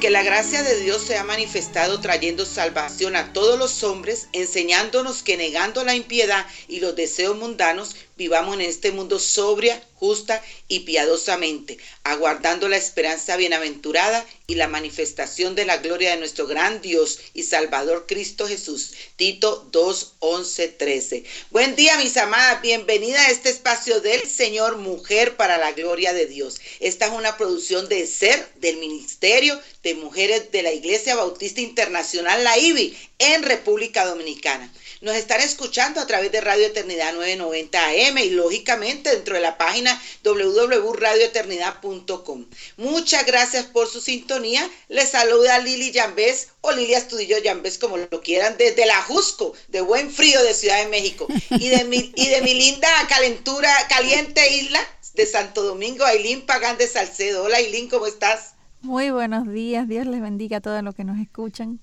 Porque la gracia de Dios se ha manifestado trayendo salvación a todos los hombres, enseñándonos que negando la impiedad y los deseos mundanos, vivamos en este mundo sobria, justa y piadosamente, aguardando la esperanza bienaventurada y la manifestación de la gloria de nuestro gran Dios y Salvador Cristo Jesús. Tito 2, 11, 13. Buen día, mis amadas. Bienvenida a este espacio del Señor Mujer para la gloria de Dios. Esta es una producción de SER, del Ministerio de Mujeres de la Iglesia Bautista Internacional, la IBI, en República Dominicana. Nos están escuchando a través de Radio Eternidad 990 AM y lógicamente dentro de la página www.radioeternidad.com. Muchas gracias por su sintonía. Les saluda Lili Yambés o Lili Astudillo Yambés, como lo quieran, desde la Jusco, de buen frío de Ciudad de México y de mi, y de mi linda calentura, caliente isla de Santo Domingo, Ailín Pagán de Salcedo. Hola Ailín, ¿cómo estás? Muy buenos días, Dios les bendiga a todos los que nos escuchan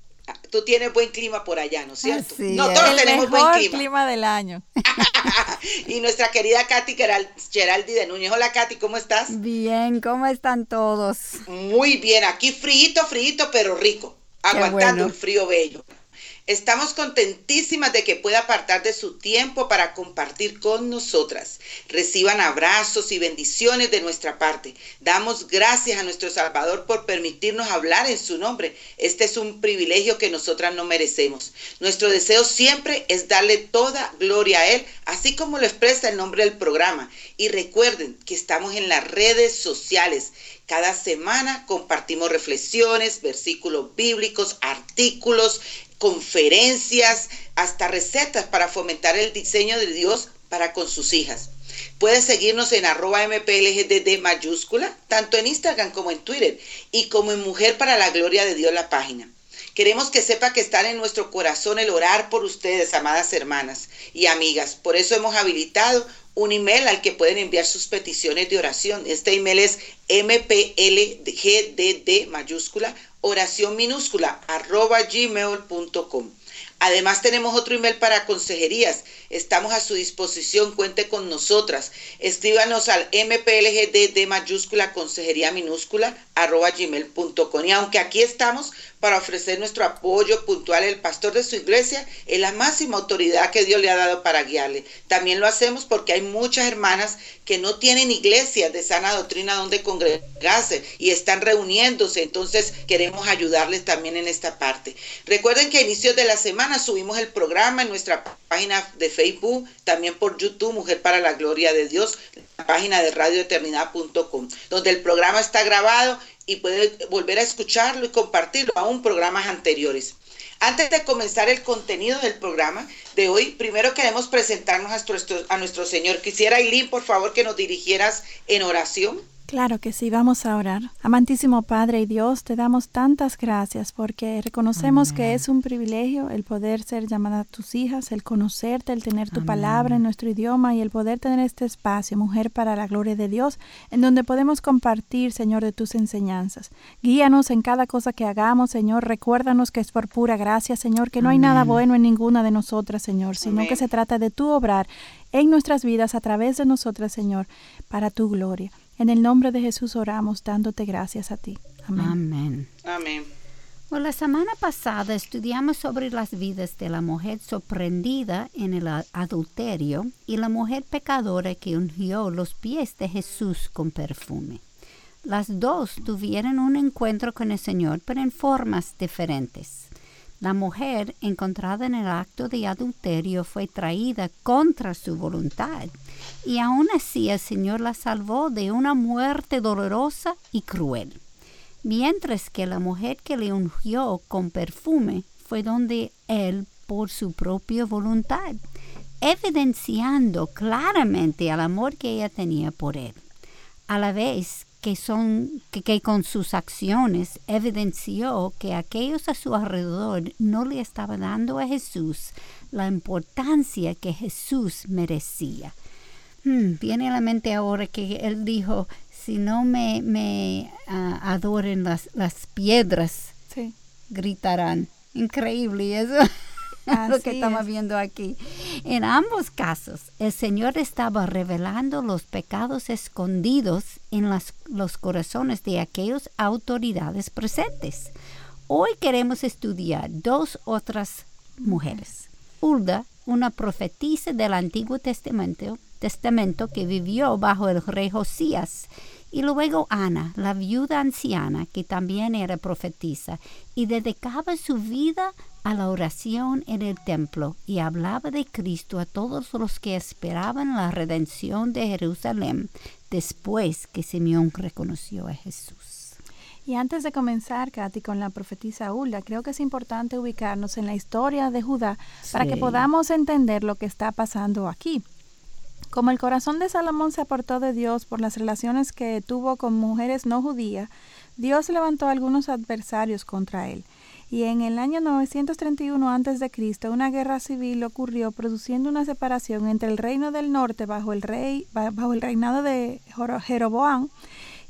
tú tienes buen clima por allá, ¿no es cierto? no, todos tenemos buen clima. clima del año. y nuestra querida Katy Geraldi de Núñez. Hola Katy, ¿cómo estás? Bien, ¿cómo están todos? Muy bien, aquí frío, frío, pero rico, aguantando el frío bello. Estamos contentísimas de que pueda apartar de su tiempo para compartir con nosotras. Reciban abrazos y bendiciones de nuestra parte. Damos gracias a nuestro Salvador por permitirnos hablar en su nombre. Este es un privilegio que nosotras no merecemos. Nuestro deseo siempre es darle toda gloria a Él, así como lo expresa el nombre del programa. Y recuerden que estamos en las redes sociales. Cada semana compartimos reflexiones, versículos bíblicos, artículos, conferencias, hasta recetas para fomentar el diseño de Dios para con sus hijas. Puedes seguirnos en arroba mplgdd mayúscula, tanto en Instagram como en Twitter, y como en Mujer para la Gloria de Dios la página. Queremos que sepa que está en nuestro corazón el orar por ustedes, amadas hermanas y amigas. Por eso hemos habilitado un email al que pueden enviar sus peticiones de oración. Este email es mplgdd mayúscula oración minúscula arroba gmail.com. Además tenemos otro email para consejerías. Estamos a su disposición. Cuente con nosotras. Escríbanos al mplgdd mayúscula consejería minúscula arroba gmail.com. Y aunque aquí estamos para ofrecer nuestro apoyo puntual, el pastor de su iglesia es la máxima autoridad que Dios le ha dado para guiarle. También lo hacemos porque hay muchas hermanas que no tienen iglesias de sana doctrina donde congregarse y están reuniéndose. Entonces queremos ayudarles también en esta parte. Recuerden que a inicios de la semana subimos el programa en nuestra página de Facebook, también por YouTube, Mujer para la Gloria de Dios, la página de radioeternidad.com, donde el programa está grabado y puede volver a escucharlo y compartirlo a un programas anteriores. Antes de comenzar el contenido del programa de hoy, primero queremos presentarnos a nuestro, a nuestro Señor. Quisiera, Eileen, por favor, que nos dirigieras en oración. Claro que sí, vamos a orar. Amantísimo Padre y Dios, te damos tantas gracias porque reconocemos que es un privilegio el poder ser llamada a tus hijas, el conocerte, el tener tu palabra en nuestro idioma y el poder tener este espacio, mujer para la gloria de Dios, en donde podemos compartir, Señor, de tus enseñanzas. Guíanos en cada cosa que hagamos, Señor. Recuérdanos que es por pura gracia, Señor, que no hay nada bueno en ninguna de nosotras, Señor, sino que se trata de tu obrar en nuestras vidas a través de nosotras, Señor, para tu gloria. En el nombre de Jesús oramos dándote gracias a ti. Amén. Amén. Bueno, la semana pasada estudiamos sobre las vidas de la mujer sorprendida en el adulterio y la mujer pecadora que ungió los pies de Jesús con perfume. Las dos tuvieron un encuentro con el Señor, pero en formas diferentes. La mujer encontrada en el acto de adulterio fue traída contra su voluntad y aún así el Señor la salvó de una muerte dolorosa y cruel. Mientras que la mujer que le ungió con perfume fue donde él por su propia voluntad, evidenciando claramente el amor que ella tenía por él, a la vez que, son, que, con sus acciones evidenció que aquellos a su alrededor no le estaban dando a Jesús la importancia que Jesús merecía. Hmm, viene a la mente ahora que él dijo, si no me, me ah, adoren las, las piedras, gritarán. Increíble eso. lo que estamos viendo aquí. En ambos casos, el Señor estaba revelando los pecados escondidos en los corazones de aquellas autoridades presentes. Hoy queremos estudiar dos otras mujeres. Hulda, una profetisa del Antiguo Testamento, Testamento que vivió bajo el rey Josías y luego Ana, la viuda anciana, que también era profetisa, y dedicaba su vida a la oración en el templo y hablaba de Cristo a todos los que esperaban la redención de Jerusalén después que Simeón reconoció a Jesús. Y antes de comenzar, Katy, con la profetisa Hulda, creo que es importante ubicarnos en la historia de Judá para que podamos entender lo que está pasando aquí. Como el corazón de Salomón se apartó de Dios por las relaciones que tuvo con mujeres no judías, Dios levantó algunos adversarios contra él. Y en el año 931 a.C., una guerra civil ocurrió produciendo una separación entre el reino del norte bajo el, bajo el reinado de Jeroboam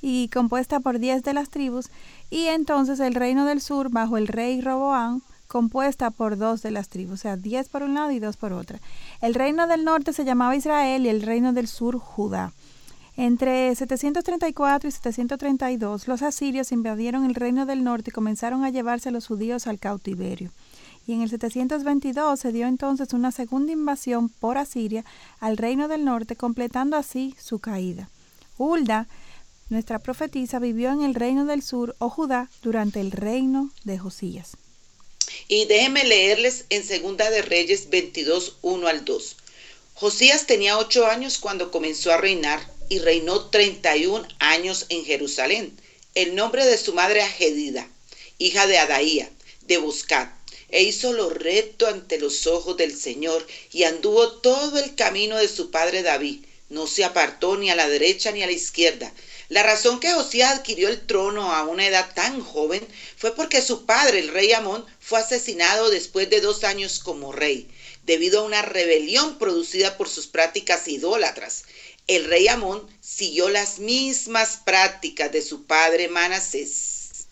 y compuesta por diez de las tribus, y entonces el reino del sur bajo el rey Roboam compuesta por dos de las tribus, o sea, diez por un lado y dos por otra. El reino del norte se llamaba Israel y el reino del sur Judá. Entre 734 y 732 los asirios invadieron el reino del norte y comenzaron a llevarse a los judíos al cautiverio. Y en el 722 se dio entonces una segunda invasión por Asiria al reino del norte, completando así su caída. Hulda, nuestra profetisa, vivió en el reino del sur o Judá durante el reino de Josías. Y déjenme leerles en Segunda de Reyes 22, 1 al 2. Josías tenía ocho años cuando comenzó a reinar y reinó 31 años en Jerusalén. El nombre de su madre Agedida, hija de Adaía, de Buscat, e hizo lo recto ante los ojos del Señor y anduvo todo el camino de su padre David. No se apartó ni a la derecha ni a la izquierda, la razón que Josías adquirió el trono a una edad tan joven fue porque su padre, el rey Amón, fue asesinado después de dos años como rey, debido a una rebelión producida por sus prácticas idólatras. El rey Amón siguió las mismas prácticas de su padre Manasés.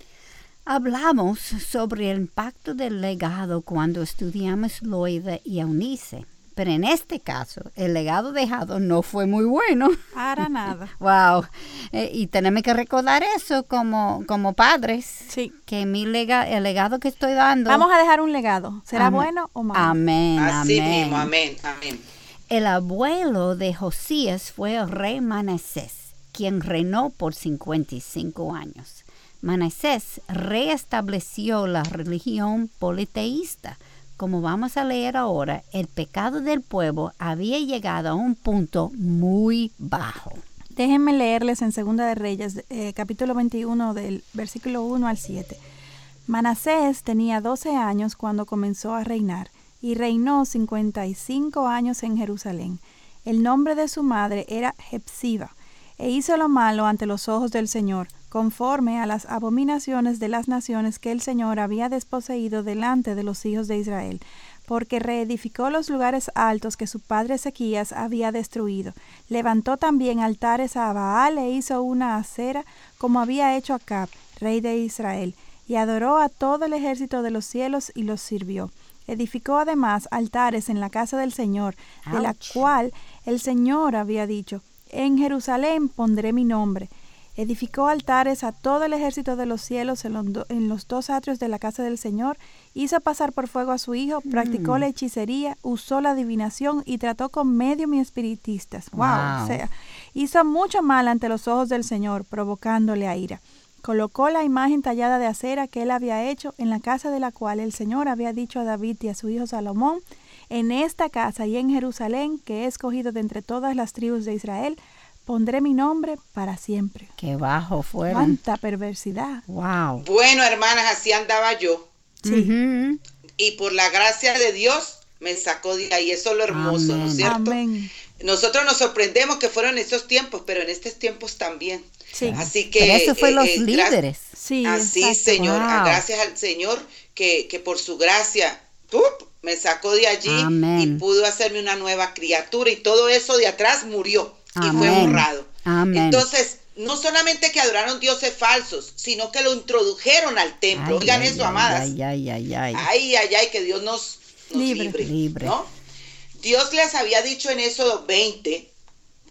Hablamos sobre el impacto del legado cuando estudiamos Loida y Eunice. Pero en este caso, el legado dejado no fue muy bueno. Para nada. wow. Eh, y tenemos que recordar eso como, como padres. Sí. Que mi lega, el legado que estoy dando. Vamos a dejar un legado. ¿Será bueno o malo? Amén. Así amén. mismo, amén, amén. El abuelo de Josías fue el rey Manasés, quien reinó por 55 años. Manasés reestableció la religión politeísta como vamos a leer ahora, el pecado del pueblo había llegado a un punto muy bajo. Déjenme leerles en Segunda de Reyes, eh, capítulo 21, del versículo 1 al 7. Manasés tenía 12 años cuando comenzó a reinar y reinó 55 años en Jerusalén. El nombre de su madre era Hepsiba, e hizo lo malo ante los ojos del Señor, conforme a las abominaciones de las naciones que el Señor había desposeído delante de los hijos de Israel, porque reedificó los lugares altos que su padre Ezequías había destruido. Levantó también altares a Baal e hizo una acera como había hecho Acab, rey de Israel, y adoró a todo el ejército de los cielos y los sirvió. Edificó además altares en la casa del Señor, de la cual el Señor había dicho, En Jerusalén pondré mi nombre edificó altares a todo el ejército de los cielos en los, dos atrios de la casa del Señor, hizo pasar por fuego a su hijo, practicó mm. la hechicería, usó la adivinación y trató con medios y espiritistas. Wow. O sea, hizo mucho mal ante los ojos del Señor, provocándole a ira. Colocó la imagen tallada de acera que él había hecho en la casa de la cual el Señor había dicho a David y a su hijo Salomón, en esta casa y en Jerusalén, que he escogido de entre todas las tribus de Israel, pondré mi nombre para siempre. Qué bajo fue. Cuánta perversidad. Wow. Bueno, hermanas, así andaba yo. Sí. Y por la gracia de Dios me sacó de ahí. Eso es lo hermoso, ¿no es cierto? Amén. Nosotros nos sorprendemos que fueron estos tiempos, pero en estos tiempos también. Así que... eso fue los líderes. Sí, Así, Señor. Gracias al Señor que, que por su gracia me sacó de allí y pudo hacerme una nueva criatura y todo eso de atrás murió y fue borrado. Entonces, no solamente que adoraron dioses falsos, sino que lo introdujeron al templo. Oigan eso, amadas. Ay, ay, ay, ay. Ay, ay, ay, que Dios nos, libre. ¿no? Dios les había dicho en Éxodo 20,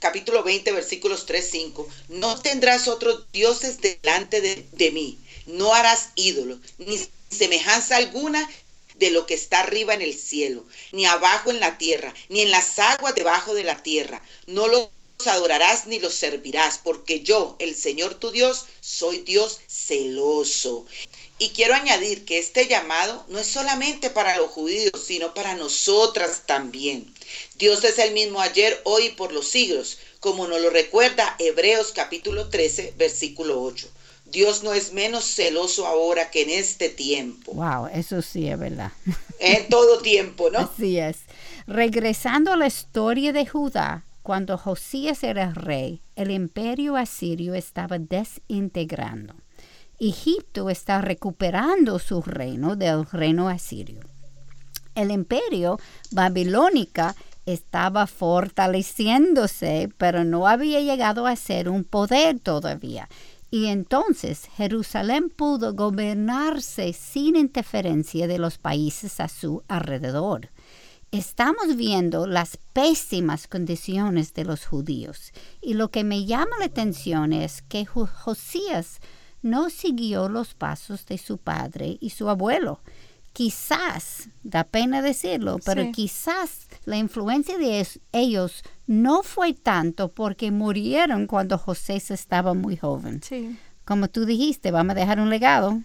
capítulo 20, versículos 3, 5, no tendrás otros dioses delante de, de mí, no harás ídolos, ni semejanza alguna de lo que está arriba en el cielo, ni abajo en la tierra, ni en las aguas debajo de la tierra. No los adorarás ni los servirás, porque yo, el Señor tu Dios, soy Dios celoso. Y quiero añadir que este llamado no es solamente para los judíos, sino para nosotras también. Dios es el mismo ayer, hoy y por los siglos, como nos lo recuerda Hebreos capítulo 13, versículo 8. Dios no es menos celoso ahora que en este tiempo. Wow, eso sí es verdad. En todo tiempo, ¿no? Así es. Regresando a la historia de Judá, cuando Josías era rey, el imperio asirio estaba desintegrando. Egipto está recuperando su reino del reino asirio. El imperio babilónica estaba fortaleciéndose, pero no había llegado a ser un poder todavía. Y entonces Jerusalén pudo gobernarse sin interferencia de los países a su alrededor estamos viendo las pésimas condiciones de los judíos. Y lo que me llama la atención es que Josías no siguió los pasos de su padre y su abuelo. Quizás, da pena decirlo, pero quizás la influencia de ellos no fue tanto porque murieron cuando José estaba muy joven. Como tú dijiste, vamos a dejar un legado.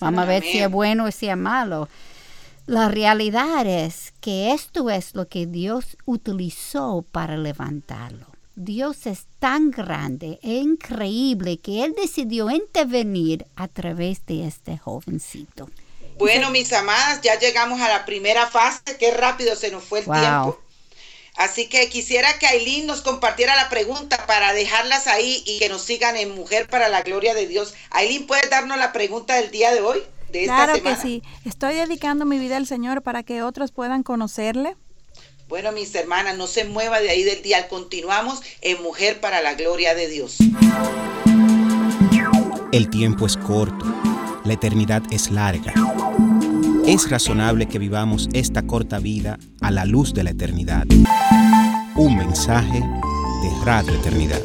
vamos a ver si es bueno o si es malo. La realidad es que esto es lo que Dios utilizó para levantarlo. Dios es tan grande e increíble que Él decidió intervenir a través de este jovencito. Bueno, mis amadas, ya llegamos a la primera fase. Qué rápido se nos fue el tiempo. Así que quisiera que Aileen nos compartiera la pregunta para dejarlas ahí y que nos sigan en Mujer para la Gloria de Dios. Aileen, ¿puedes darnos la pregunta del día de hoy? claro que sí. Estoy dedicando mi vida al Señor para que otros puedan conocerle. Bueno, mis hermanas, no se mueva de ahí del día. Continuamos en Mujer para la Gloria de Dios. El tiempo es corto, la eternidad es larga. Es razonable que vivamos esta corta vida a la luz de la eternidad. Un mensaje de Radio Eternidad.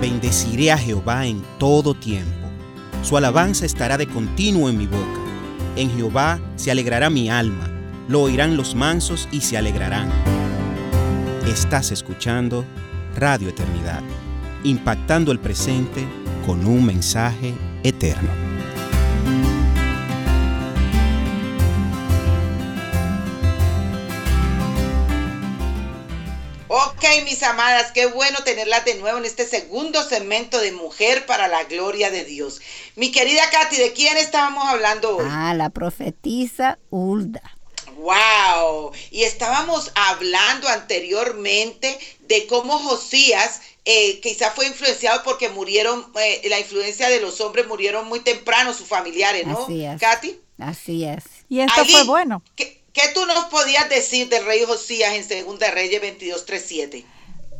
Bendeciré a Jehová en todo tiempo. Su alabanza estará de continuo en mi boca. En Jehová se alegrará mi alma. Lo oirán los mansos y se alegrarán. Estás escuchando Radio Eternidad, impactando el presente con un mensaje eterno. Ok, mis amadas, qué bueno tenerlas de nuevo en este segundo segmento de Mujer para la Gloria de Dios. Mi querida Katy, ¿de quién estábamos hablando hoy? Ah, la profetisa Hulda. Wow. Y estábamos hablando anteriormente de cómo Josías eh, quizá fue influenciado porque murieron, eh, la influencia de los hombres murieron muy temprano sus familiares, ¿no? Así es. Katy. Así es. Y esto fue bueno. ¿Qué tú nos podías decir del rey Josías en Segunda Reyes 22, 3, 7?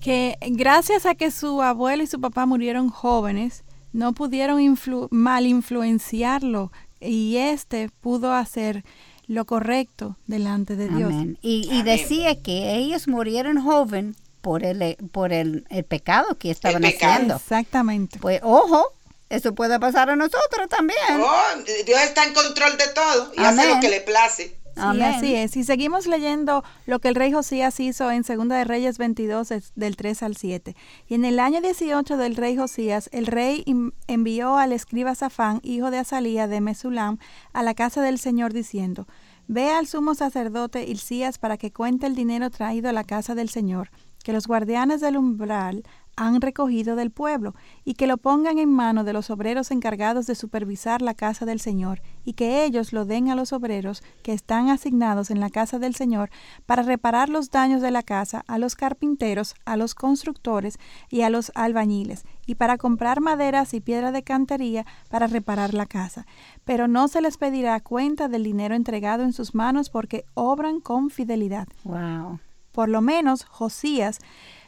Que gracias a que su abuelo y su papá murieron jóvenes, no pudieron mal influenciarlo y este pudo hacer lo correcto delante de Dios. Y, decía que ellos murieron joven por el, por el, pecado que estaban haciendo. Exactamente. Pues ojo, eso puede pasar a nosotros también. Oh, Dios está en control de todo y hace lo que le place. Sí, así es. Y seguimos leyendo lo que el rey Josías hizo en Segunda de Reyes 22, del 3 al 7. Y en el año 18 del rey Josías, el rey envió al escriba Safán, hijo de Azalía de Mesulam, a la casa del Señor diciendo, Ve al sumo sacerdote Hilcías para que cuente el dinero traído a la casa del Señor, que los guardianes del umbral han recogido del pueblo, y que lo pongan en mano de los obreros encargados de supervisar la casa del Señor, y que ellos lo den a los obreros que están asignados en la casa del Señor para reparar los daños de la casa, a los carpinteros, a los constructores y a los albañiles, y para comprar maderas y piedra de cantería para reparar la casa. Pero no se les pedirá cuenta del dinero entregado en sus manos porque obran con fidelidad. Wow. Por lo menos Josías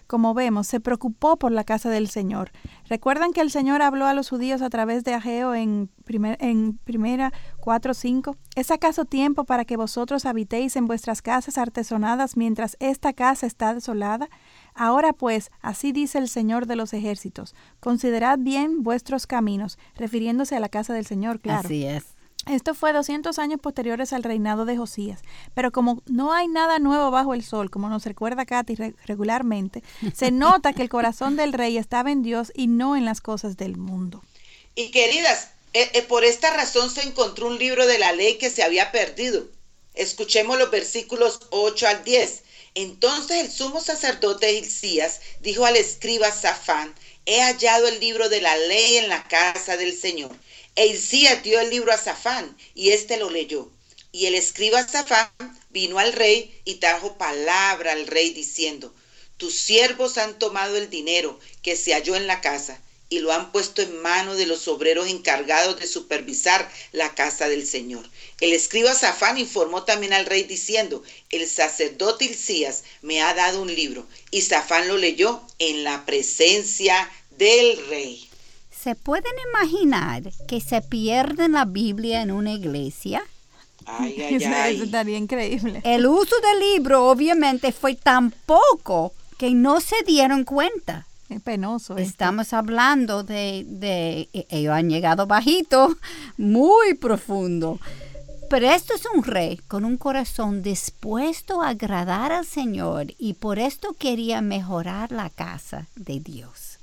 como vemos, se preocupó por la casa del Señor. Recuerdan que el Señor habló a los judíos a través de Ageo en, primer, en primera 4.5. ¿Es acaso tiempo para que vosotros habitéis en vuestras casas artesonadas mientras esta casa está desolada? Ahora pues, así dice el Señor de los ejércitos, considerad bien vuestros caminos, refiriéndose a la casa del Señor, claro. Así es. Esto fue 200 años posteriores al reinado de Josías, pero como no hay nada nuevo bajo el sol, como nos recuerda Katy regularmente, se nota que el corazón del rey estaba en Dios y no en las cosas del mundo. Y queridas, eh, eh, por esta razón se encontró un libro de la ley que se había perdido. Escuchemos los versículos 8 al 10. Entonces el sumo sacerdote Hilcías dijo al escriba Safán, he hallado el libro de la ley en la casa del Señor. Eisías dio el libro a Safán y éste lo leyó. Y el escriba Safán vino al rey y trajo palabra al rey diciendo, tus siervos han tomado el dinero que se halló en la casa y lo han puesto en mano de los obreros encargados de supervisar la casa del Señor. El escriba Safán informó también al rey diciendo, el sacerdote Hilcías me ha dado un libro y Safán lo leyó en la presencia del rey. ¿Se pueden imaginar que se pierde la Biblia en una iglesia? Ay, ay, ay. Eso estaría increíble. El uso del libro obviamente fue tan poco que no se dieron cuenta. Es penoso. esto. Estamos hablando de, de, e- ellos han llegado bajito, muy profundo. Pero esto es un rey con un corazón dispuesto a agradar al Señor y por esto quería mejorar la casa de Dios.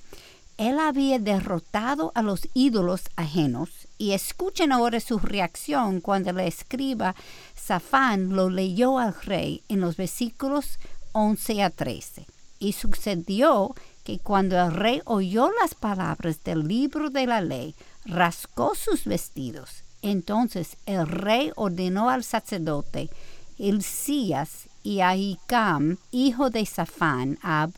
Él había derrotado a los ídolos ajenos y escuchen ahora su reacción cuando el escriba Safán lo leyó al rey en los versículos 11 a 13. Y sucedió que cuando el rey oyó las palabras del libro de la ley, rascó sus vestidos. Entonces el rey ordenó al sacerdote Hilcías y a Hicam, hijo de Safán, a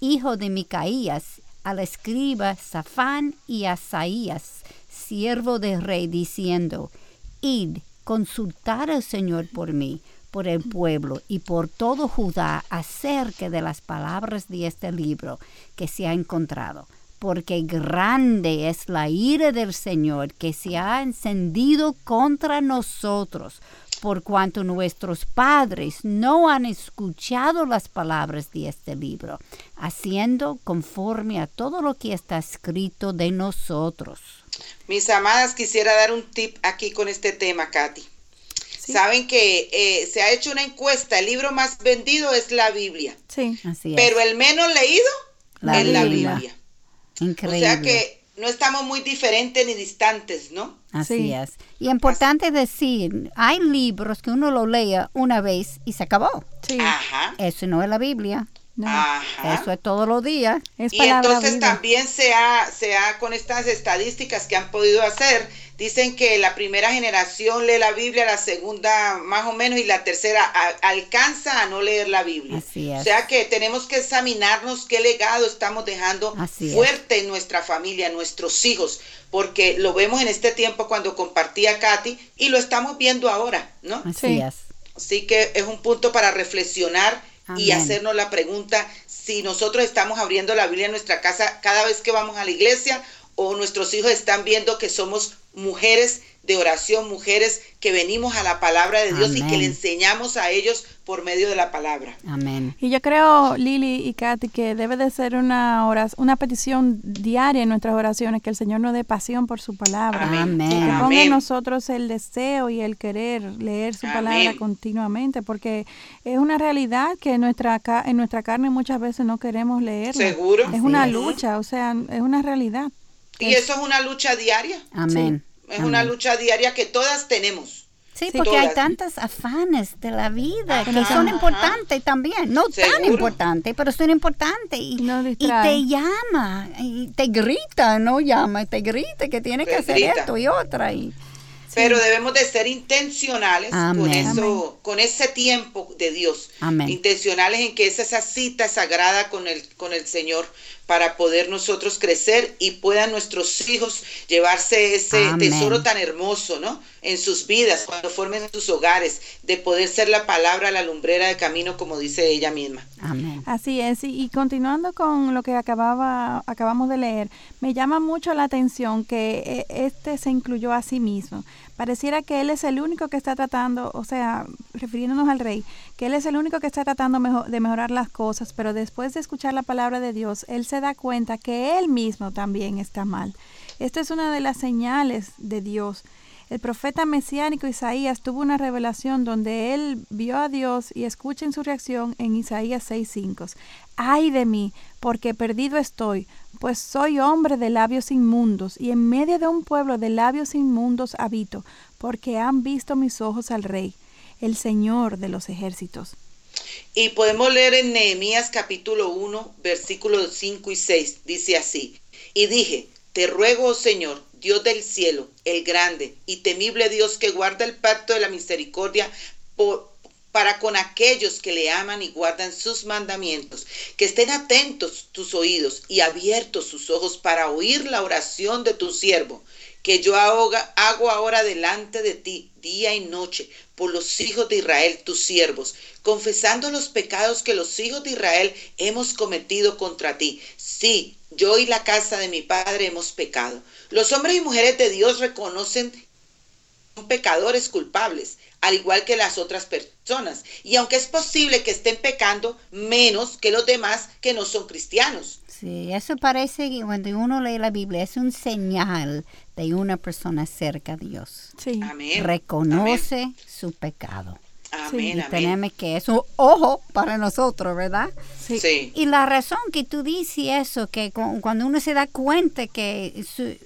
hijo de Micaías, al escriba Safán y a Asaías, siervo del rey, diciendo, Id, consultar al Señor por mí, por el pueblo y por todo Judá acerca de las palabras de este libro que se ha encontrado, porque grande es la ira del Señor que se ha encendido contra nosotros, por cuanto nuestros padres no han escuchado las palabras de este libro, haciendo conforme a todo lo que está escrito de nosotros. Mis amadas, quisiera dar un tip aquí con este tema, Katy. Saben que eh, se ha hecho una encuesta, el libro más vendido es la Biblia, Sí. Así es. pero el menos leído La es la Biblia. Increíble. O sea que no estamos muy diferentes ni distantes, ¿no? Así Sí. es. Y importante decir, hay libros que uno lo lea una vez y se acabó. Sí. Ajá. Eso no es la Biblia. No. Ajá. Eso es todos los días. Es Y entonces también se ha, se ha, con estas estadísticas que han podido hacer, dicen que la primera generación lee la Biblia, la segunda más o menos y la tercera a- alcanza a no leer la Biblia. Así es. O sea que tenemos que examinarnos qué legado estamos dejando Así es. fuerte en nuestra familia, en nuestros hijos, porque lo vemos en este tiempo cuando compartía Katy y lo estamos viendo ahora, ¿no? Así Sí. es. Así que es un punto para reflexionar y hacernos la pregunta si nosotros estamos abriendo la Biblia en nuestra casa cada vez que vamos a la iglesia o nuestros hijos están viendo que somos mujeres de oración, mujeres que venimos a la palabra de Dios y que le enseñamos a ellos por medio de la palabra. Amén. Y yo creo, Lili y Katy, que debe de ser una, oras- una petición diaria en nuestras oraciones, que el Señor nos dé pasión por su palabra. Amén. Y que ponga Amén. en nosotros el deseo y el querer leer su Amén. palabra continuamente, porque es una realidad que en nuestra, ca- en nuestra carne muchas veces no queremos leerla. Seguro. Es una es. lucha, o sea, es una realidad. Y eso es una lucha diaria. Amén. Es una Amén. lucha diaria que todas tenemos. Sí, porque hay tantas afanes de la vida que son importantes también. No tan importantes, pero son importantes. Y, te llama, y te grita, no llama, te grita que tiene que hacer esto y otra. Y, pero debemos de ser intencionales con eso, con ese tiempo de Dios. Intencionales en que es esa cita sagrada con el, con el Señor para poder nosotros crecer y puedan nuestros hijos llevarse ese tesoro tan hermoso, ¿no? En sus vidas, cuando formen sus hogares, de poder ser la palabra, la lumbrera de camino, como dice ella misma. Amén. Así es, y, continuando con lo que acababa, acabamos de leer, me llama mucho la atención que eh, este se incluyó a sí mismo. Pareciera que él es el único que está tratando, o sea, refiriéndonos al rey, que él es el único que está tratando de mejorar las cosas, pero después de escuchar la palabra de Dios, él se da cuenta que él mismo también está mal. Esto es una de las señales de Dios. El profeta mesiánico Isaías tuvo una revelación donde él vio a Dios y escuchen su reacción en Isaías 6:5. Ay de mí, porque perdido estoy, pues soy hombre de labios inmundos y en medio de un pueblo de labios inmundos habito, porque han visto mis ojos al Rey, el Señor de los ejércitos. Y podemos leer en Nehemías capítulo 1, versículos 5 y 6. Dice así, y dije, te ruego, oh Señor, Dios del cielo, el grande y temible Dios que guarda el pacto de la misericordia para con aquellos que le aman y guardan sus mandamientos, que estén atentos tus oídos y abiertos sus ojos para oír la oración de tu siervo, que yo hago, hago ahora delante de ti día y noche por los hijos de Israel, tus siervos, confesando los pecados que los hijos de Israel hemos cometido contra ti. Sí, yo y la casa de mi padre hemos pecado. Los hombres y mujeres de Dios reconocen son pecadores culpables, al igual que las otras personas. Y aunque es posible que estén pecando menos que los demás que no son cristianos. Sí, eso parece que cuando uno lee la Biblia es un señal de una persona cerca a Dios. Sí. Reconoce su pecado. Amén, y tenemos que eso, ojo para nosotros, ¿verdad? Sí. Y la razón que tú dices eso, que cuando uno se da cuenta que su,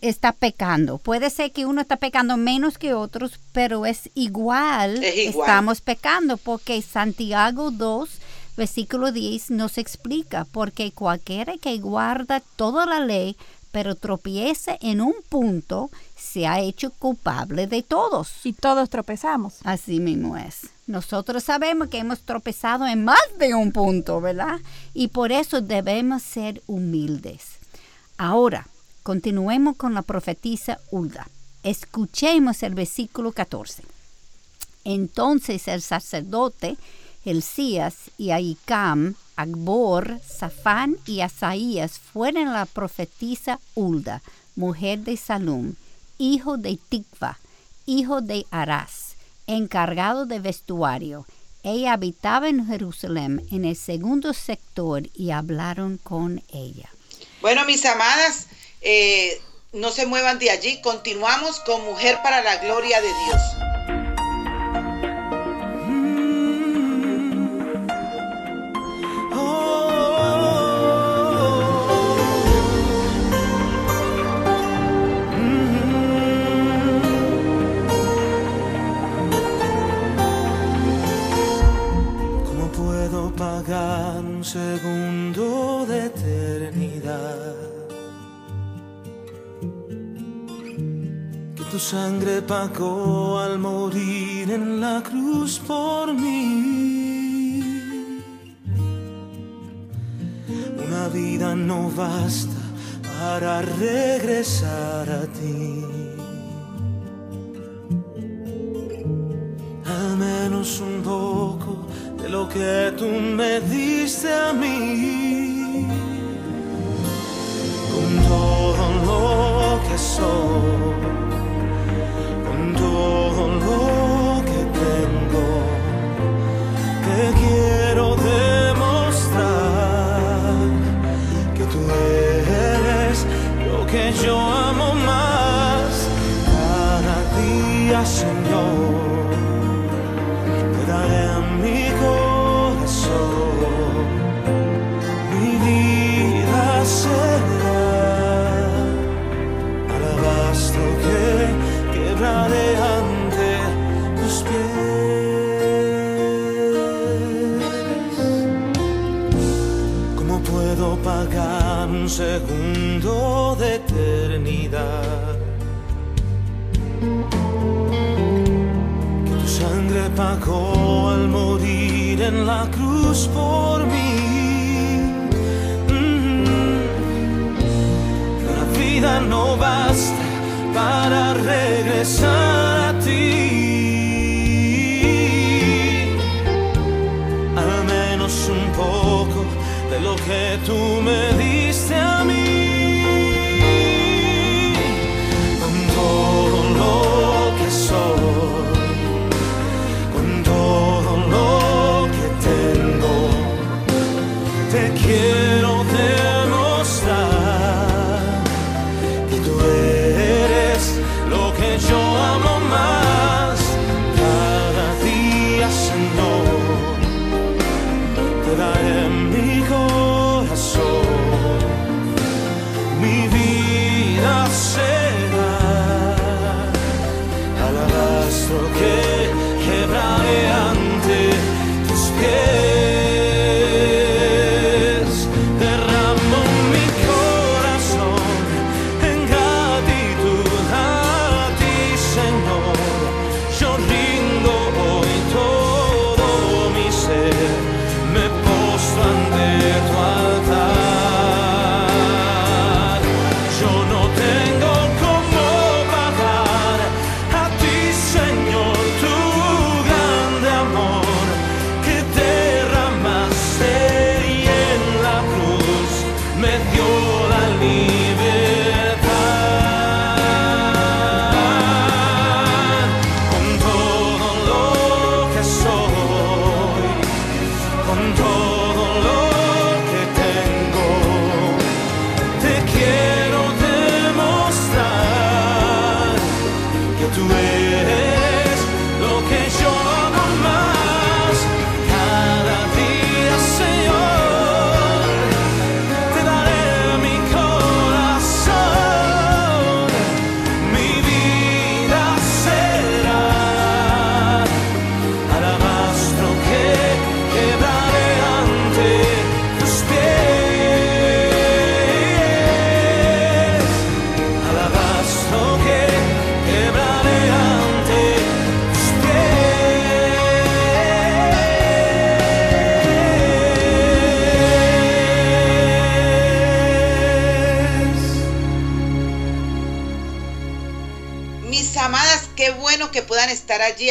está pecando, puede ser que uno está pecando menos que otros, pero es igual, estamos pecando, porque Santiago 2, versículo 10 nos explica, porque cualquiera que guarda toda la ley, pero tropiece en un punto, se ha hecho culpable de todos. Y todos tropezamos. Así mismo es. Nosotros sabemos que hemos tropezado en más de un punto, ¿verdad? Y por eso debemos ser humildes. Ahora, continuemos con la profetisa Ulda. Escuchemos el versículo 14. Entonces el sacerdote Elías y Ahikam Agbor, Safán y Asaías fueron la profetisa Ulda, mujer de Salum, hijo de Tikva, hijo de Arás, encargado de vestuario. Ella habitaba en Jerusalén, en el segundo sector, y hablaron con ella. Bueno, mis amadas, eh, no se muevan de allí. Continuamos con Mujer para la Gloria de Dios. Sangre pagó al morir en la cruz por mí. Una vida no basta para regresar a ti. Al menos un poco lo que tú me diste a mí. Con todo lo que soy, día, pagó al morir en la cruz por mí. Mm. La vida no basta para regresar a ti. Al menos un poco de lo que tú me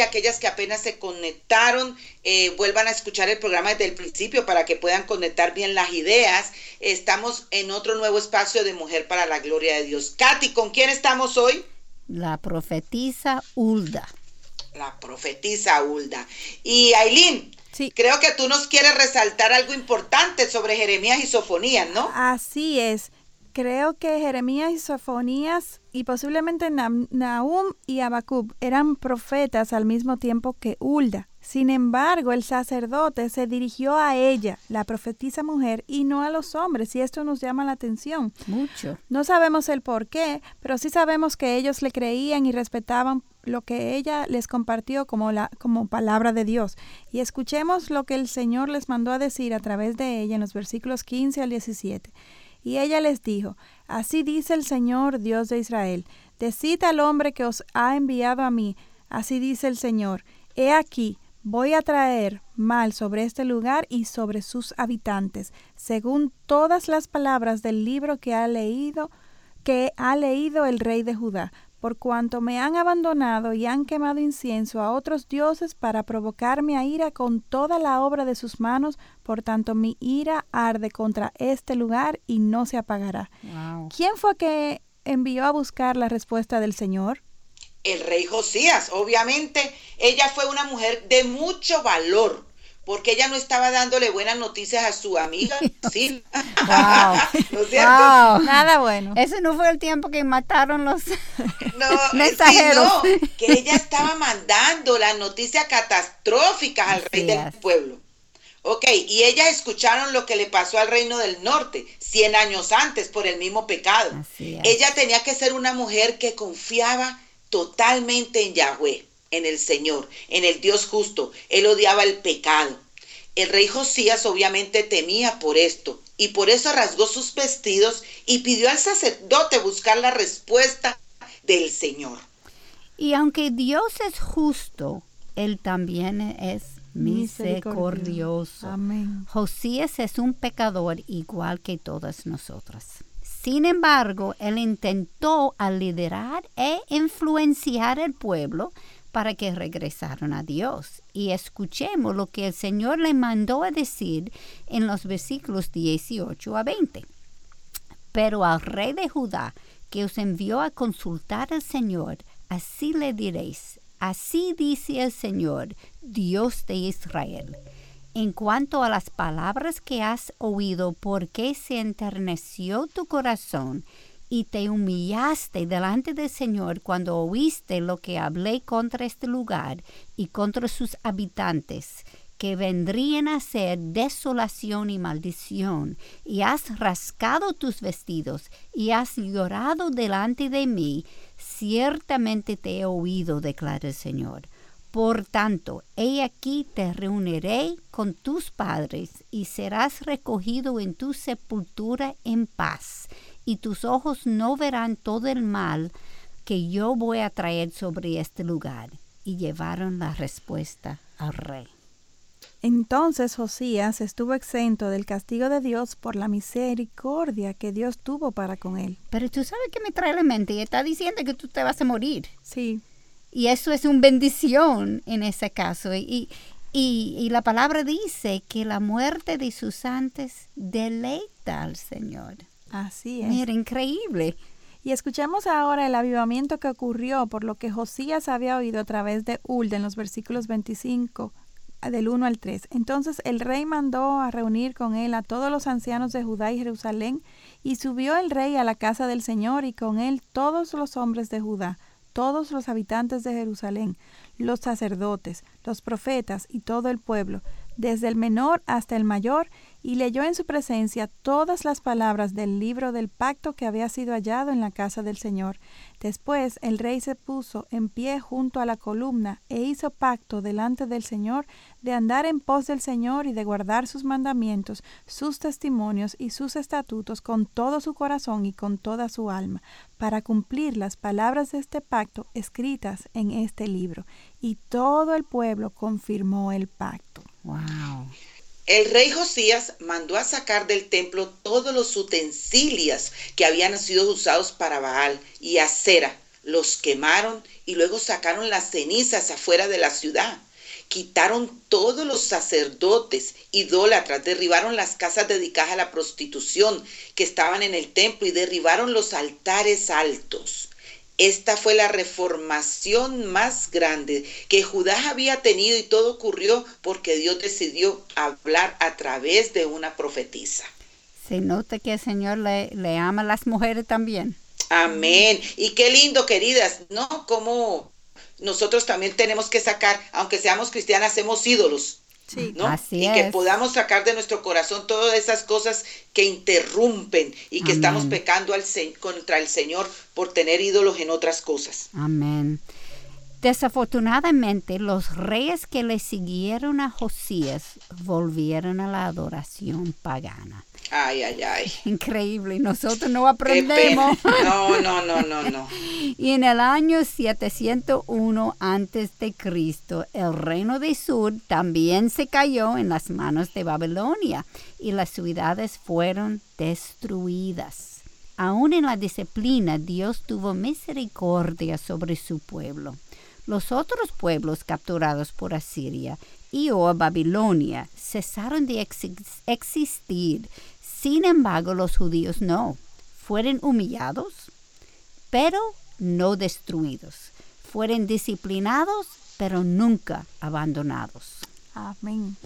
aquellas que apenas se conectaron, eh, vuelvan a escuchar el programa desde el principio para que puedan conectar bien las ideas. Estamos en otro nuevo espacio de Mujer para la Gloria de Dios. Katy, ¿con quién estamos hoy? La profetisa Hulda. La profetisa Hulda. Y Aileen, Sí. creo que tú nos quieres resaltar algo importante sobre Jeremías y Sofonías, ¿no? Así es. Creo que Jeremías y Sofonías y posiblemente Nahum y Abacub eran profetas al mismo tiempo que Hulda. Sin embargo, el sacerdote se dirigió a ella, la profetisa mujer, y no a los hombres, y esto nos llama la atención. Mucho. No sabemos el por qué, pero sí sabemos que ellos le creían y respetaban lo que ella les compartió como, la, como palabra de Dios. Y escuchemos lo que el Señor les mandó a decir a través de ella en los versículos 15 al 17. Y ella les dijo, Así dice el Señor Dios de Israel, decid al hombre que os ha enviado a mí, así dice el Señor, he aquí, voy a traer mal sobre este lugar y sobre sus habitantes, según todas las palabras del libro que ha leído, que ha leído el rey de Judá, por cuanto me han abandonado y han quemado incienso a otros dioses para provocarme a ira con toda la obra de sus manos, por tanto mi ira arde contra este lugar y no se apagará. Wow. ¿Quién fue que envió a buscar la respuesta del Señor? El rey Josías, obviamente, ella fue una mujer de mucho valor, porque ella no estaba dándole buenas noticias a su amiga, sí. Wow. ¿No es cierto? Wow. Nada bueno. Ese no fue el tiempo que mataron los No, eh, sí, mensajeros. no, que ella estaba mandando las noticias catastróficas al rey del es. pueblo. Ok, y ellas escucharon lo que le pasó al reino del norte 100 años antes por el mismo pecado. Ella tenía que ser una mujer que confiaba totalmente en Yahweh, en el Señor, en el Dios justo. Él odiaba el pecado. El rey Josías obviamente temía por esto y por eso rasgó sus vestidos y pidió al sacerdote buscar la respuesta del Señor. Y aunque Dios es justo, Él también es misericordioso. Amén. Josías es un pecador igual que todas nosotras. Sin embargo, él intentó liderar e influenciar el pueblo para que regresaran a Dios. Y escuchemos lo que el Señor le mandó a decir en los versículos 18 a 20. Pero al rey de Judá, que os envió a consultar al Señor, así le diréis, así dice el Señor, Dios de Israel. En cuanto a las palabras que has oído, ¿por qué se enterneció tu corazón y te humillaste delante del Señor cuando oíste lo que hablé contra este lugar y contra sus habitantes, que vendrían a ser desolación y maldición, y has rascado tus vestidos y has llorado delante de mí, ciertamente te he oído, declara el Señor. Por tanto, he aquí te reuniré con tus padres y serás recogido en tu sepultura en paz y tus ojos no verán todo el mal que yo voy a traer sobre este lugar. Y llevaron la respuesta al rey. Entonces Josías estuvo exento del castigo de Dios por la misericordia que Dios tuvo para con él. Pero tú sabes que me trae la mente y está diciendo que tú te vas a morir. Sí. Y eso es una bendición en ese caso. Y, y, y la palabra dice que la muerte de sus santos deleita al Señor. Así es. Mira, increíble. Y escuchemos ahora el avivamiento que ocurrió por lo que Josías había oído a través de Ulde en los versículos 25 del 1 al 3. Entonces el rey mandó a reunir con él a todos los ancianos de Judá y Jerusalén, y subió el rey a la casa del Señor, y con él todos los hombres de Judá, todos los habitantes de Jerusalén, los sacerdotes, los profetas y todo el pueblo, desde el menor hasta el mayor, y leyó en su presencia todas las palabras del libro del pacto que había sido hallado en la casa del Señor. Después el rey se puso en pie junto a la columna e hizo pacto delante del Señor de andar en pos del Señor y de guardar sus mandamientos, sus testimonios y sus estatutos con todo su corazón y con toda su alma, para cumplir las palabras de este pacto escritas en este libro. Y todo el pueblo confirmó el pacto. Wow. El rey Josías mandó a sacar del templo todos los utensilios que habían sido usados para Baal y Acera. Los quemaron y luego sacaron las cenizas afuera de la ciudad. Quitaron todos los sacerdotes idólatras, derribaron las casas dedicadas a la prostitución que estaban en el templo y derribaron los altares altos. Esta fue la reformación más grande que Judá había tenido y todo ocurrió porque Dios decidió hablar a través de una profetisa. Se nota que el Señor le, le ama a las mujeres también. Amén. Y qué lindo, queridas, ¿no? Como nosotros también tenemos que sacar, aunque seamos cristianas, hacemos ídolos. Sí. ¿no? Así y que es. podamos sacar de nuestro corazón todas esas cosas que interrumpen y que Amén. estamos pecando al, contra el Señor por tener ídolos en otras cosas. Amén. Desafortunadamente, los reyes que le siguieron a Josías volvieron a la adoración pagana. Ay, ay, ay. Increíble, nosotros no aprendemos. No, no, no, no, no. Y en el año 701 antes de Cristo, el reino de Sur también se cayó en las manos de Babilonia y las ciudades fueron destruidas. Aún en la disciplina, Dios tuvo misericordia sobre su pueblo. Los otros pueblos capturados por Asiria y o Babilonia cesaron de ex- existir. Sin embargo, los judíos no. Fueron humillados, pero no destruidos. Fueron disciplinados, pero nunca abandonados. Amén.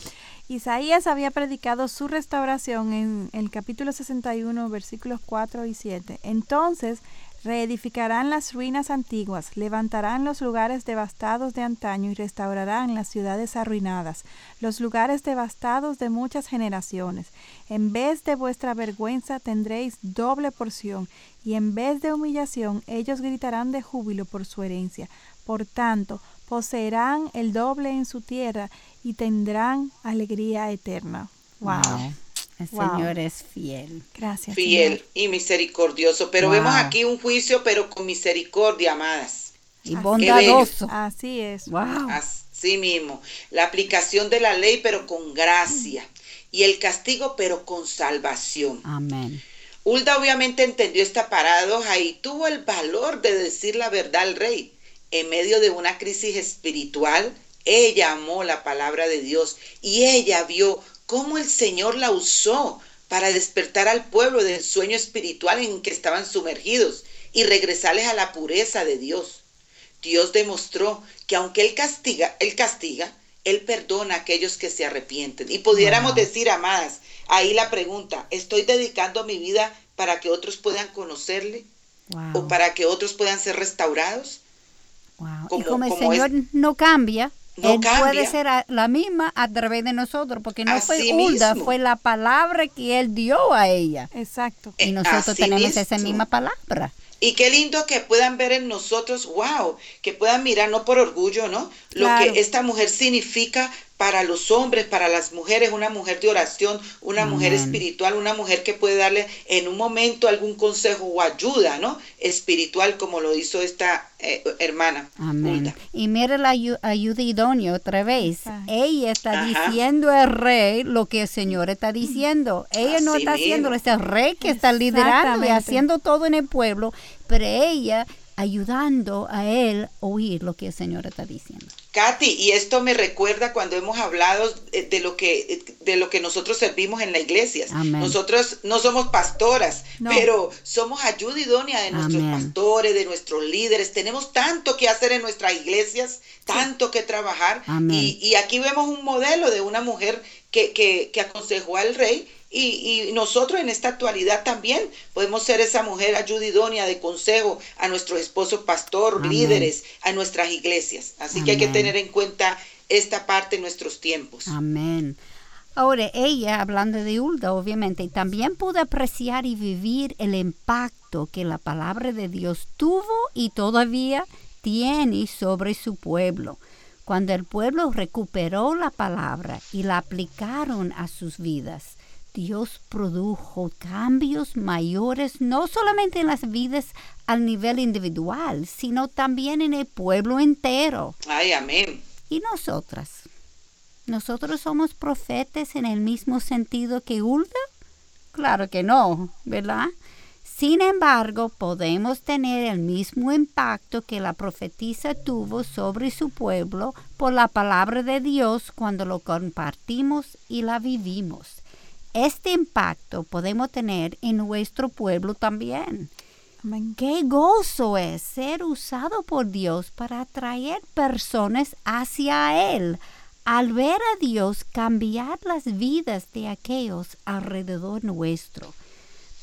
Isaías había predicado su restauración en el capítulo 61, versículos 4 y 7. Entonces reedificarán las ruinas antiguas, levantarán los lugares devastados de antaño y restaurarán las ciudades arruinadas, los lugares devastados de muchas generaciones. En vez de vuestra vergüenza tendréis doble porción, y en vez de humillación ellos gritarán de júbilo por su herencia. Por tanto, poseerán el doble en su tierra y tendrán alegría eterna. Wow. El Señor es fiel. Gracias. Fiel y misericordioso. Pero vemos aquí un juicio, pero con misericordia, amadas. Y bondadoso. Así es. Wow. Así mismo. La aplicación de la ley, pero con gracia. Y el castigo, pero con salvación. Amén. Hulda obviamente entendió esta paradoja y tuvo el valor de decir la verdad al rey. En medio de una crisis espiritual, ella amó la palabra de Dios y ella vio cómo el Señor la usó para despertar al pueblo del sueño espiritual en que estaban sumergidos y regresarles a la pureza de Dios. Dios demostró que aunque Él castiga, Él castiga, Él perdona a aquellos que se arrepienten. Y pudiéramos decir, amadas, ahí la pregunta, ¿estoy dedicando mi vida para que otros puedan conocerle? ¿O para que otros puedan ser restaurados? y como el Señor no cambia, él puede ser la misma a través de nosotros, porque no fue Hulda, fue la palabra que Él dio a ella. Exacto. Y nosotros tenemos esa misma palabra. Y qué lindo que puedan ver en nosotros, wow, que puedan mirar, no por orgullo, ¿no? Lo que esta mujer significa para los hombres, para las mujeres, una mujer de oración, una mujer espiritual, una mujer que puede darle en un momento algún consejo o ayuda, ¿no? Espiritual, como lo hizo esta eh, hermana. Amén. Y mire la ayuda idónea otra vez. Ella está diciendo al rey lo que el Señor está diciendo. Ella no está haciendo, es el rey que está liderando y haciendo todo en el pueblo, pero ella ayudando a él oír lo que el Señor está diciendo. Katy, y esto me recuerda cuando hemos hablado de lo que de lo que nosotros servimos en la iglesia. Nosotros no somos pastoras, pero somos ayuda idónea de nuestros pastores, de nuestros líderes. Tenemos tanto que hacer en nuestras iglesias, tanto que trabajar. Y, y, aquí vemos un modelo de una mujer que, que, que aconsejó al rey y, nosotros en esta actualidad también podemos ser esa mujer ayudidónea de consejo a nuestros esposos pastor, líderes, a nuestras iglesias. Así que hay que tener en cuenta esta parte en nuestros tiempos. Amén. Ahora, ella, hablando de Hulda, obviamente, también pudo apreciar y vivir el impacto que la palabra de Dios tuvo y todavía tiene sobre su pueblo. Cuando el pueblo recuperó la palabra y la aplicaron a sus vidas, Dios produjo cambios mayores no solamente en las vidas al nivel individual, sino también en el pueblo entero. Ay, amén. ¿Y nosotras? ¿Nosotros somos profetas en el mismo sentido que Hulda? Claro que no, ¿verdad? Sin embargo, podemos tener el mismo impacto que la profetisa tuvo sobre su pueblo por la palabra de Dios cuando lo compartimos y la vivimos este impacto podemos tener en nuestro pueblo también. Qué gozo es ser usado por Dios para atraer personas hacia Él, al ver a Dios cambiar las vidas de aquellos alrededor nuestro.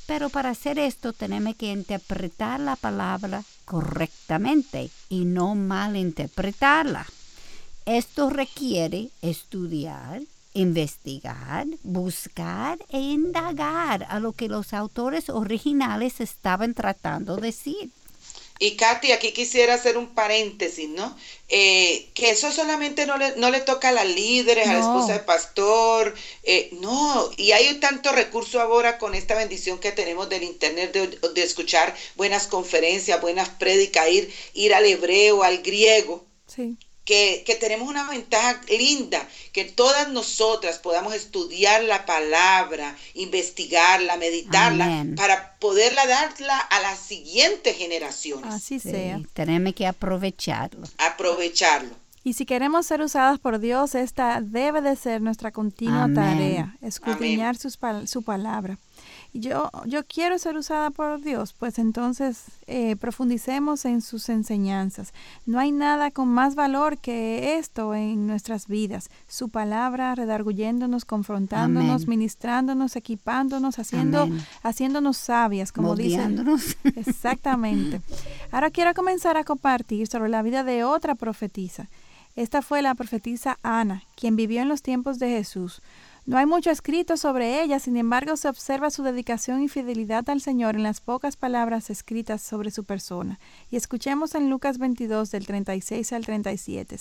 Pero para hacer esto tenemos que interpretar la palabra correctamente y no malinterpretarla. Esto requiere estudiar, investigar, buscar e indagar a lo que los autores originales estaban tratando de decir. Y Katy, aquí quisiera hacer un paréntesis, ¿no? Eh, que eso solamente no le, no le toca a las líderes, a la esposa del pastor, eh, no, y hay tanto recurso ahora con esta bendición que tenemos del Internet de, de escuchar buenas conferencias, buenas prédicas, ir, ir al hebreo, al griego. Sí que, tenemos una ventaja linda, que todas nosotras podamos estudiar la palabra, investigarla, meditarla, para poderla darla a las siguientes generaciones. Así sea. Tenemos que aprovecharlo. Aprovecharlo. Y si queremos ser usadas por Dios, esta debe de ser nuestra continua tarea, escudriñar su palabra yo, yo quiero ser usada por Dios, pues entonces eh, profundicemos en sus enseñanzas. No hay nada con más valor que esto en nuestras vidas. Su palabra redarguyéndonos, confrontándonos, ministrándonos, equipándonos, haciendo, haciéndonos sabias, como dicen. Exactamente. Ahora quiero comenzar a compartir sobre la vida de otra profetisa. Esta fue la profetisa Ana, quien vivió en los tiempos de Jesús. No hay mucho escrito sobre ella, sin embargo se observa su dedicación y fidelidad al Señor en las pocas palabras escritas sobre su persona. Y escuchemos en Lucas 22 del 36 al 37.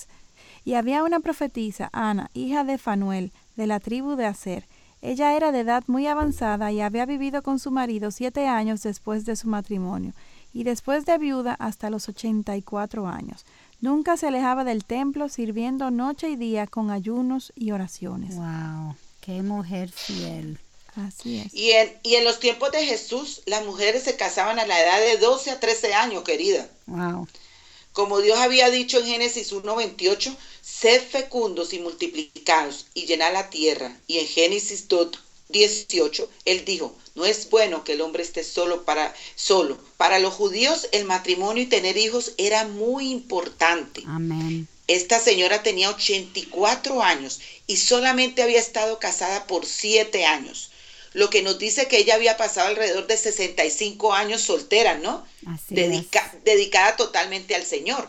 Y había una profetisa, Ana, hija de Fanuel, de la tribu de Aser. Ella era de edad muy avanzada y había vivido con su marido siete años después de su matrimonio, y después de viuda hasta los ochenta y cuatro años. Nunca se alejaba del templo, sirviendo noche y día con ayunos y oraciones. Wow. Qué mujer fiel. Así es. Y en, y en los tiempos de Jesús, las mujeres se casaban a la edad de 12 a 13 años, querida. Wow. Como Dios había dicho en Génesis 1.28, sed fecundos y multiplicados y llenad la tierra. Y en Génesis 2.18, Él dijo, no es bueno que el hombre esté solo para solo. Para los judíos el matrimonio y tener hijos era muy importante. Amén. Esta señora tenía 84 años y solamente había estado casada por 7 años, lo que nos dice que ella había pasado alrededor de 65 años soltera, ¿no? Así Dedica- dedicada totalmente al Señor.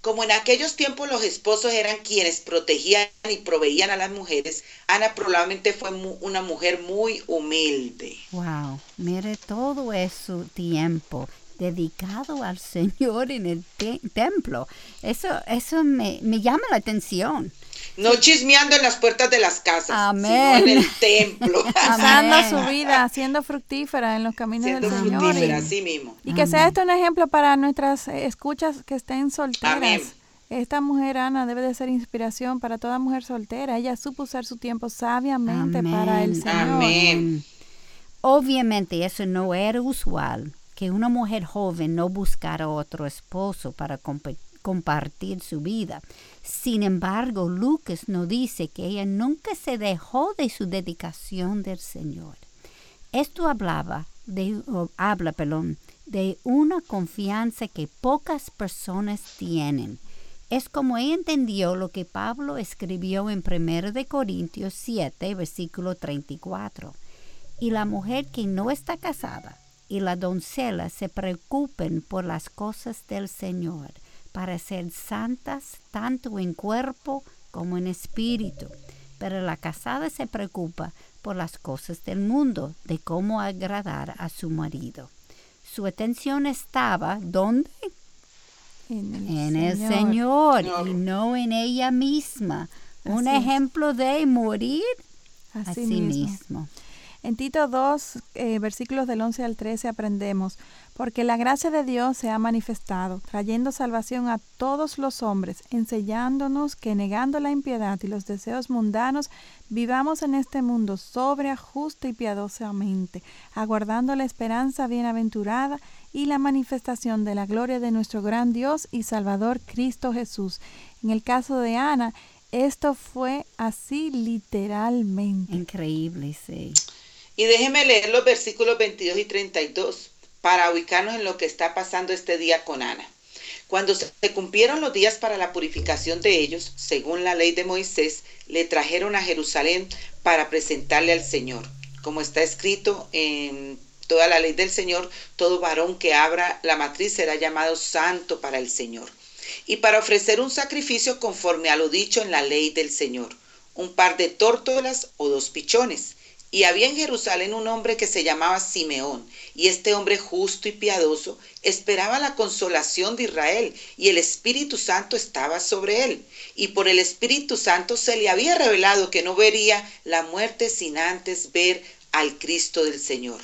Como en aquellos tiempos los esposos eran quienes protegían y proveían a las mujeres, Ana probablemente fue mu- una mujer muy humilde. Wow. Mire todo eso tiempo dedicado al Señor en el te- templo. Eso, eso me, me llama la atención. No chismeando en las puertas de las casas, Amén. sino en el templo, Pasando su vida, siendo fructífera en los caminos siendo del Señor. fructífera, y- así mismo. Y que sea esto un ejemplo para nuestras escuchas que estén solteras. Amén. Esta mujer, Ana, debe de ser inspiración para toda mujer soltera. Ella supo usar su tiempo sabiamente para el. Señor. Amén. Obviamente eso no era usual, que una mujer joven no buscara otro esposo para compartir su vida. Sin embargo, Lucas nos dice que ella nunca se dejó de su dedicación del Señor. Esto hablaba de, habla, perdón, de una confianza que pocas personas tienen. Es como ella entendió lo que Pablo escribió en 1 de Corintios 7, versículo 34. Y la mujer que no está casada y la doncella se preocupen por las cosas del Señor, para ser santas tanto en cuerpo como en espíritu. Pero la casada se preocupa por las cosas del mundo, de cómo agradar a su marido. Su atención estaba ¿dónde? En el, En el Señor Señor. y no en ella misma. Un es. ejemplo de morir Así, a sí mismo. mismo. En Tito 2, eh, versículos del 11 al 13 aprendemos, porque la gracia de Dios se ha manifestado, trayendo salvación a todos los hombres, enseñándonos que negando la impiedad y los deseos mundanos, vivamos en este mundo sobria, justa y piadosamente, aguardando la esperanza bienaventurada y la manifestación de la gloria de nuestro gran Dios y Salvador Cristo Jesús. En el caso de Ana, esto fue así literalmente. Increíble, sí. Y déjeme leer los versículos 22 y 32 para ubicarnos en lo que está pasando este día con Ana. Cuando se cumplieron los días para la purificación de ellos, según la ley de Moisés, le trajeron a Jerusalén para presentarle al Señor. Como está escrito en toda la ley del Señor, todo varón que abra la matriz será llamado santo para el Señor. Y para ofrecer un sacrificio conforme a lo dicho en la ley del Señor, un par de tórtolas o dos pichones. Y había en Jerusalén un hombre que se llamaba Simeón, y este hombre justo y piadoso esperaba la consolación de Israel, y el Espíritu Santo estaba sobre él. Y por el Espíritu Santo se le había revelado que no vería la muerte sin antes ver al Cristo del Señor.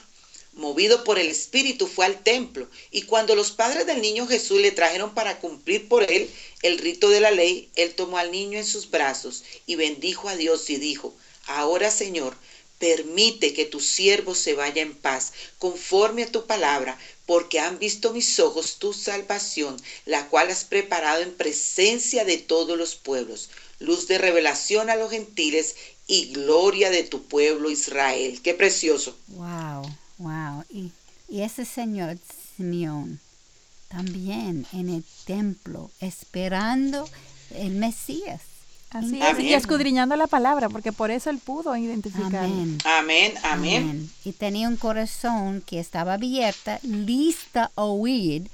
Movido por el Espíritu fue al templo, y cuando los padres del niño Jesús le trajeron para cumplir por él el rito de la ley, él tomó al niño en sus brazos y bendijo a Dios y dijo, Ahora Señor, permite que tu siervo se vaya en paz, conforme a tu palabra, porque han visto mis ojos tu salvación, la cual has preparado en presencia de todos los pueblos, luz de revelación a los gentiles y gloria de tu pueblo Israel. Qué precioso. Wow, wow. Y, y ese señor Simeón también en el templo esperando el Mesías. Así es, Amén. y escudriñando la palabra, porque por eso él pudo identificar. Amén. Amén, amén. Amén. Y tenía un corazón que estaba abierta, lista a oír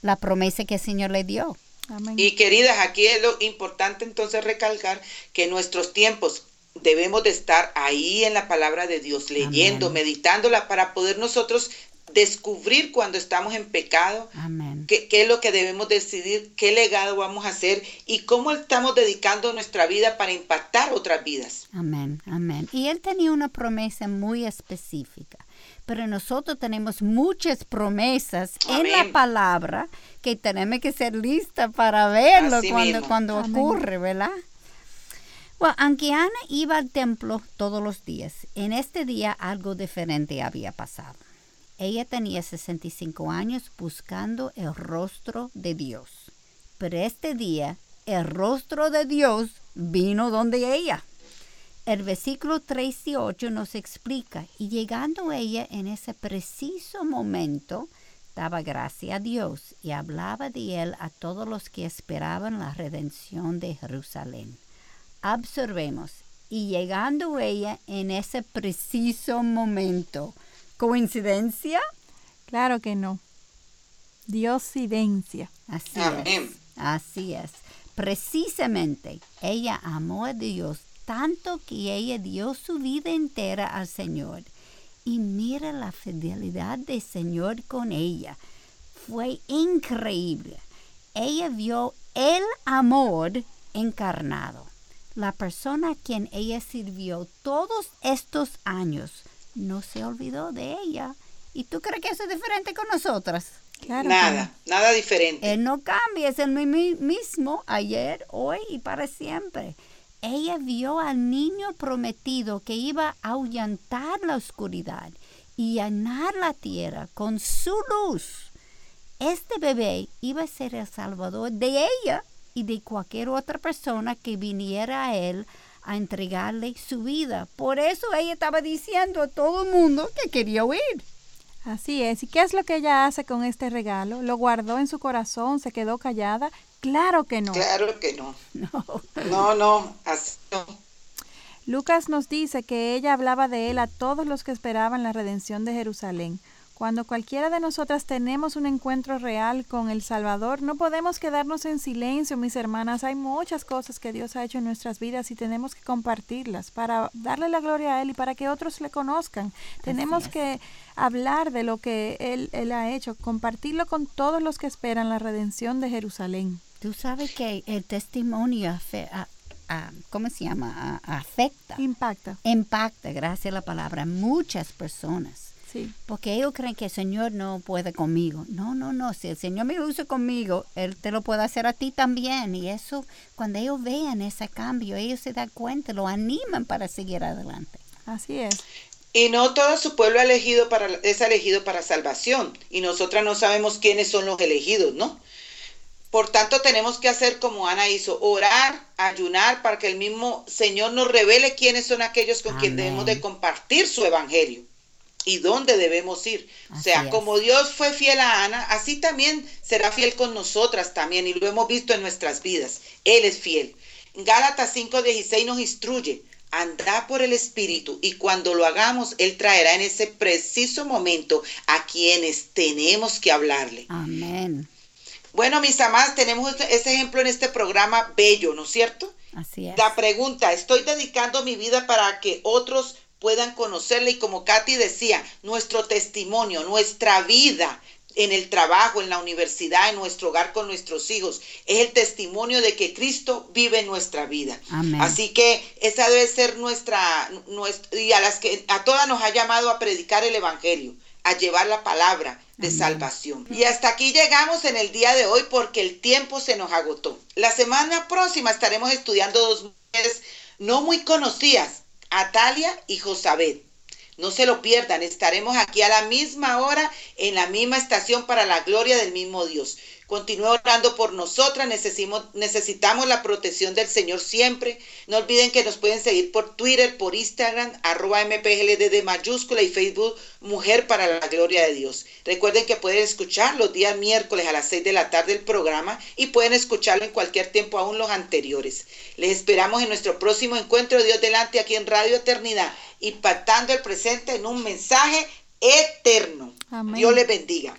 la promesa que el Señor le dio. Amén. Y queridas, aquí es lo importante entonces recalcar que nuestros tiempos debemos de estar ahí en la palabra de Dios, leyendo, meditándola para poder nosotros descubrir cuando estamos en pecado, Qué, qué, es lo que debemos decidir, qué legado vamos a hacer y cómo estamos dedicando nuestra vida para impactar otras vidas. Amén, amén. Y él tenía una promesa muy específica, pero nosotros tenemos muchas promesas en la palabra que tenemos que ser listas para verlo cuando, cuando ocurre, ¿verdad? Bueno, aunque Ana iba al templo todos los días, en este día algo diferente había pasado. Ella tenía 65 años buscando el rostro de Dios. Pero este día el rostro de Dios vino donde ella. El versículo 3 y 8 nos explica, y llegando ella en ese preciso momento, daba gracia a Dios y hablaba de él a todos los que esperaban la redención de Jerusalén observemos, y llegando ella en ese preciso momento. ¿Coincidencia? Claro que no. Diosidencia. Así es. Así es. Precisamente, ella amó a Dios tanto que ella dio su vida entera al Señor. Y mira la fidelidad del Señor con ella. Fue increíble. Ella vio el amor encarnado la persona a quien ella sirvió todos estos años no se olvidó de ella. ¿Y tú crees que eso es diferente con nosotras? nada, nada diferente. Él no cambia, es el mismo ayer, hoy y para siempre. Ella vio al niño prometido que iba a ahuyentar la oscuridad y llenar la tierra con su luz. Este bebé iba a ser el salvador de ella y de cualquier otra persona que viniera a él a entregarle su vida. Por eso ella estaba diciendo a todo el mundo que quería huir. Así es. ¿Y qué es lo que ella hace con este regalo? ¿Lo guardó en su corazón? ¿Se quedó callada? Claro que no. Claro que no. No, no, no, así no. Lucas nos dice que ella hablaba de él a todos los que esperaban la redención de Jerusalén. Cuando cualquiera de nosotras tenemos un encuentro real con el Salvador, no podemos quedarnos en silencio, mis hermanas. Hay muchas cosas que Dios ha hecho en nuestras vidas y tenemos que compartirlas para darle la gloria a Él y para que otros le conozcan. tenemos que hablar de lo que Él, Él ha hecho, compartirlo con todos los que esperan la redención de Jerusalén. Tú sabes que el testimonio ¿cómo se llama? afecta. Impacta. Impacta, gracias a la palabra, muchas personas. Sí. Porque ellos creen que el Señor no puede conmigo. No, no, no. Si el Señor me usa conmigo, Él te lo puede hacer a ti también. Y eso, cuando ellos vean ese cambio, ellos se dan cuenta, lo animan para seguir adelante. Así es. Y no todo su pueblo elegido para, es elegido para salvación. Y nosotras no sabemos quiénes son los elegidos, ¿no? Por tanto, tenemos que hacer como Ana hizo, orar, ayunar para que el mismo Señor nos revele quiénes son aquellos con quienes debemos de compartir su evangelio y dónde debemos ir. o sea, como Dios fue fiel a Ana, así también será fiel con nosotras también y lo hemos visto en nuestras vidas. Él es fiel. Gálatas 5:16 nos instruye, anda por el Espíritu y cuando lo hagamos, Él traerá en ese preciso momento a quienes tenemos que hablarle. Amén. Bueno, mis amadas, tenemos ese ejemplo en este programa bello, ¿no es cierto? Así es. La pregunta, ¿estoy dedicando mi vida para que otros puedan conocerle y como Katy decía, nuestro testimonio, nuestra vida en el trabajo, en la universidad, en nuestro hogar con nuestros hijos, es el testimonio de que Cristo vive en nuestra vida. Así que esa debe ser nuestra, nuestra, y a las que a todas nos ha llamado a predicar el evangelio, a llevar la palabra de salvación. Y hasta aquí llegamos en el día de hoy porque el tiempo se nos agotó. La semana próxima estaremos estudiando dos mujeres no muy conocidas, Atalia y Josabet. No se lo pierdan, estaremos aquí a la misma hora, en la misma estación para la gloria del mismo Dios. Continúe orando por nosotras, necesitamos, necesitamos la protección del Señor siempre. No olviden que nos pueden seguir por Twitter, por Instagram, arroba MPGLD mayúscula y Facebook Mujer para la Gloria de Dios. Recuerden que pueden escuchar los días miércoles a las 6 de la tarde el programa y pueden escucharlo en cualquier tiempo aún los anteriores. Les esperamos en nuestro próximo encuentro de Dios delante aquí en Radio Eternidad, impactando el presente en un mensaje eterno. Dios les bendiga.